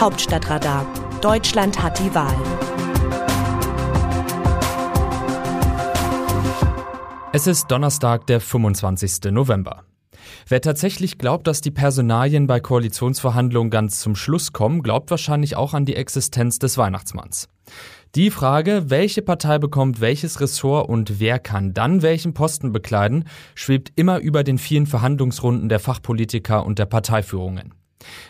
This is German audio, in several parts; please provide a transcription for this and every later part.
Hauptstadtradar. Deutschland hat die Wahl. Es ist Donnerstag, der 25. November. Wer tatsächlich glaubt, dass die Personalien bei Koalitionsverhandlungen ganz zum Schluss kommen, glaubt wahrscheinlich auch an die Existenz des Weihnachtsmanns. Die Frage, welche Partei bekommt welches Ressort und wer kann dann welchen Posten bekleiden, schwebt immer über den vielen Verhandlungsrunden der Fachpolitiker und der Parteiführungen.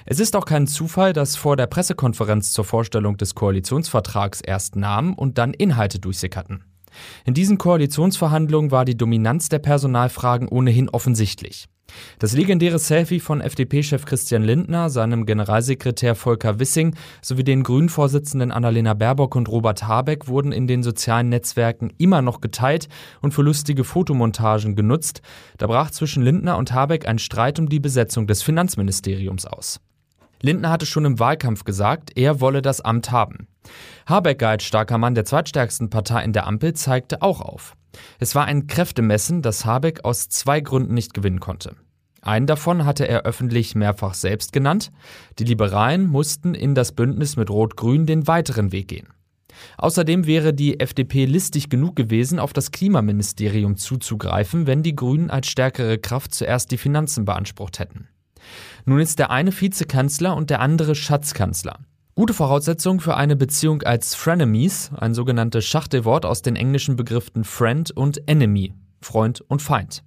Es ist auch kein Zufall, dass vor der Pressekonferenz zur Vorstellung des Koalitionsvertrags erst Namen und dann Inhalte durchsickerten. In diesen Koalitionsverhandlungen war die Dominanz der Personalfragen ohnehin offensichtlich. Das legendäre Selfie von FDP-Chef Christian Lindner, seinem Generalsekretär Volker Wissing sowie den Grünen-Vorsitzenden Annalena Baerbock und Robert Habeck wurden in den sozialen Netzwerken immer noch geteilt und für lustige Fotomontagen genutzt. Da brach zwischen Lindner und Habeck ein Streit um die Besetzung des Finanzministeriums aus. Lindner hatte schon im Wahlkampf gesagt, er wolle das Amt haben. Habeck als starker Mann der zweitstärksten Partei in der Ampel zeigte auch auf. Es war ein Kräftemessen, das Habeck aus zwei Gründen nicht gewinnen konnte. Einen davon hatte er öffentlich mehrfach selbst genannt. Die Liberalen mussten in das Bündnis mit Rot-Grün den weiteren Weg gehen. Außerdem wäre die FDP listig genug gewesen, auf das Klimaministerium zuzugreifen, wenn die Grünen als stärkere Kraft zuerst die Finanzen beansprucht hätten. Nun ist der eine Vizekanzler und der andere Schatzkanzler. Gute Voraussetzung für eine Beziehung als Frenemies, ein sogenanntes Schachtelwort aus den englischen Begriffen Friend und Enemy, Freund und Feind.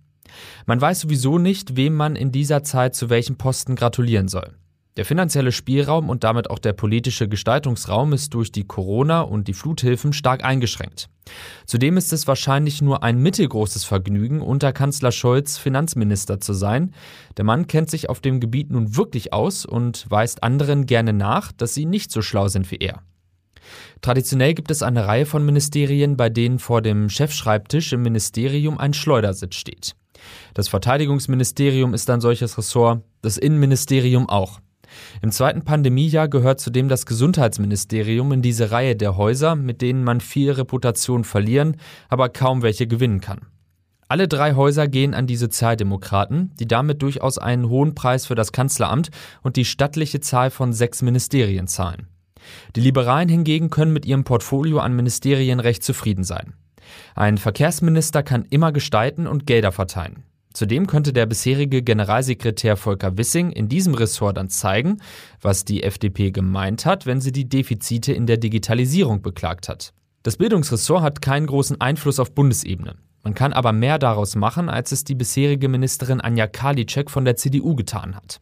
Man weiß sowieso nicht, wem man in dieser Zeit zu welchem Posten gratulieren soll. Der finanzielle Spielraum und damit auch der politische Gestaltungsraum ist durch die Corona- und die Fluthilfen stark eingeschränkt. Zudem ist es wahrscheinlich nur ein mittelgroßes Vergnügen, unter Kanzler Scholz Finanzminister zu sein. Der Mann kennt sich auf dem Gebiet nun wirklich aus und weist anderen gerne nach, dass sie nicht so schlau sind wie er. Traditionell gibt es eine Reihe von Ministerien, bei denen vor dem Chefschreibtisch im Ministerium ein Schleudersitz steht. Das Verteidigungsministerium ist ein solches Ressort, das Innenministerium auch. Im zweiten Pandemiejahr gehört zudem das Gesundheitsministerium in diese Reihe der Häuser, mit denen man viel Reputation verlieren, aber kaum welche gewinnen kann. Alle drei Häuser gehen an die Sozialdemokraten, die damit durchaus einen hohen Preis für das Kanzleramt und die stattliche Zahl von sechs Ministerien zahlen. Die Liberalen hingegen können mit ihrem Portfolio an Ministerien recht zufrieden sein. Ein Verkehrsminister kann immer gestalten und Gelder verteilen. Zudem könnte der bisherige Generalsekretär Volker Wissing in diesem Ressort dann zeigen, was die FDP gemeint hat, wenn sie die Defizite in der Digitalisierung beklagt hat. Das Bildungsressort hat keinen großen Einfluss auf Bundesebene. Man kann aber mehr daraus machen, als es die bisherige Ministerin Anja Karliczek von der CDU getan hat.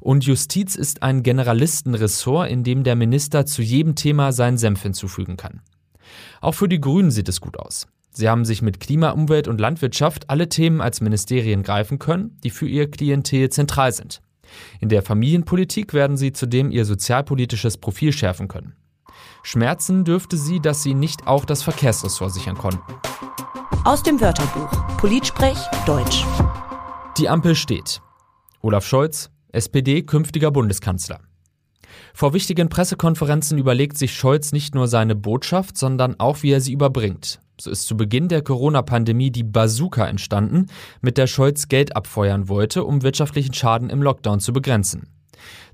Und Justiz ist ein Generalistenressort, in dem der Minister zu jedem Thema seinen Senf hinzufügen kann. Auch für die Grünen sieht es gut aus. Sie haben sich mit Klima, Umwelt und Landwirtschaft alle Themen als Ministerien greifen können, die für ihr Klientel zentral sind. In der Familienpolitik werden sie zudem ihr sozialpolitisches Profil schärfen können. Schmerzen dürfte sie, dass sie nicht auch das Verkehrsressort sichern konnten. Aus dem Wörterbuch Politsprech Deutsch. Die Ampel steht. Olaf Scholz, SPD, künftiger Bundeskanzler. Vor wichtigen Pressekonferenzen überlegt sich Scholz nicht nur seine Botschaft, sondern auch, wie er sie überbringt. So ist zu Beginn der Corona-Pandemie die Bazooka entstanden, mit der Scholz Geld abfeuern wollte, um wirtschaftlichen Schaden im Lockdown zu begrenzen.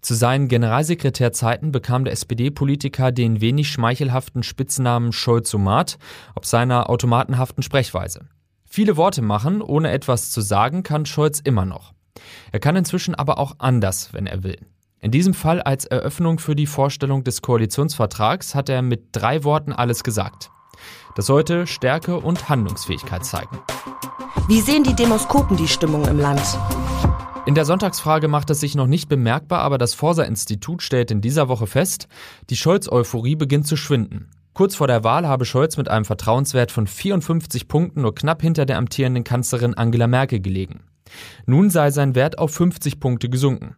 Zu seinen Generalsekretärzeiten bekam der SPD-Politiker den wenig schmeichelhaften Spitznamen Scholzomat, ob seiner automatenhaften Sprechweise. Viele Worte machen, ohne etwas zu sagen, kann Scholz immer noch. Er kann inzwischen aber auch anders, wenn er will. In diesem Fall als Eröffnung für die Vorstellung des Koalitionsvertrags hat er mit drei Worten alles gesagt. Das sollte Stärke und Handlungsfähigkeit zeigen. Wie sehen die Demoskopen die Stimmung im Land? In der Sonntagsfrage macht es sich noch nicht bemerkbar, aber das Forsa-Institut stellt in dieser Woche fest, die Scholz-Euphorie beginnt zu schwinden. Kurz vor der Wahl habe Scholz mit einem Vertrauenswert von 54 Punkten nur knapp hinter der amtierenden Kanzlerin Angela Merkel gelegen. Nun sei sein Wert auf 50 Punkte gesunken.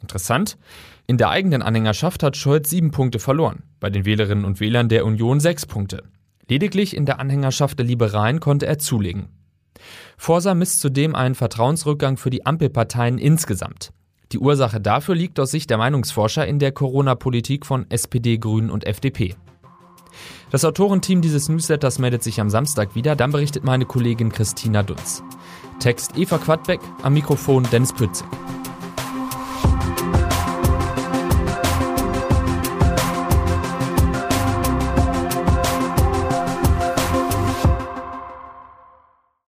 Interessant, in der eigenen Anhängerschaft hat Scholz sieben Punkte verloren, bei den Wählerinnen und Wählern der Union sechs Punkte. Lediglich in der Anhängerschaft der Liberalen konnte er zulegen. Forsa misst zudem einen Vertrauensrückgang für die Ampelparteien insgesamt. Die Ursache dafür liegt aus Sicht der Meinungsforscher in der Corona-Politik von SPD, Grünen und FDP. Das Autorenteam dieses Newsletters meldet sich am Samstag wieder, dann berichtet meine Kollegin Christina Dunz. Text Eva Quadbeck, am Mikrofon Dennis Pützig.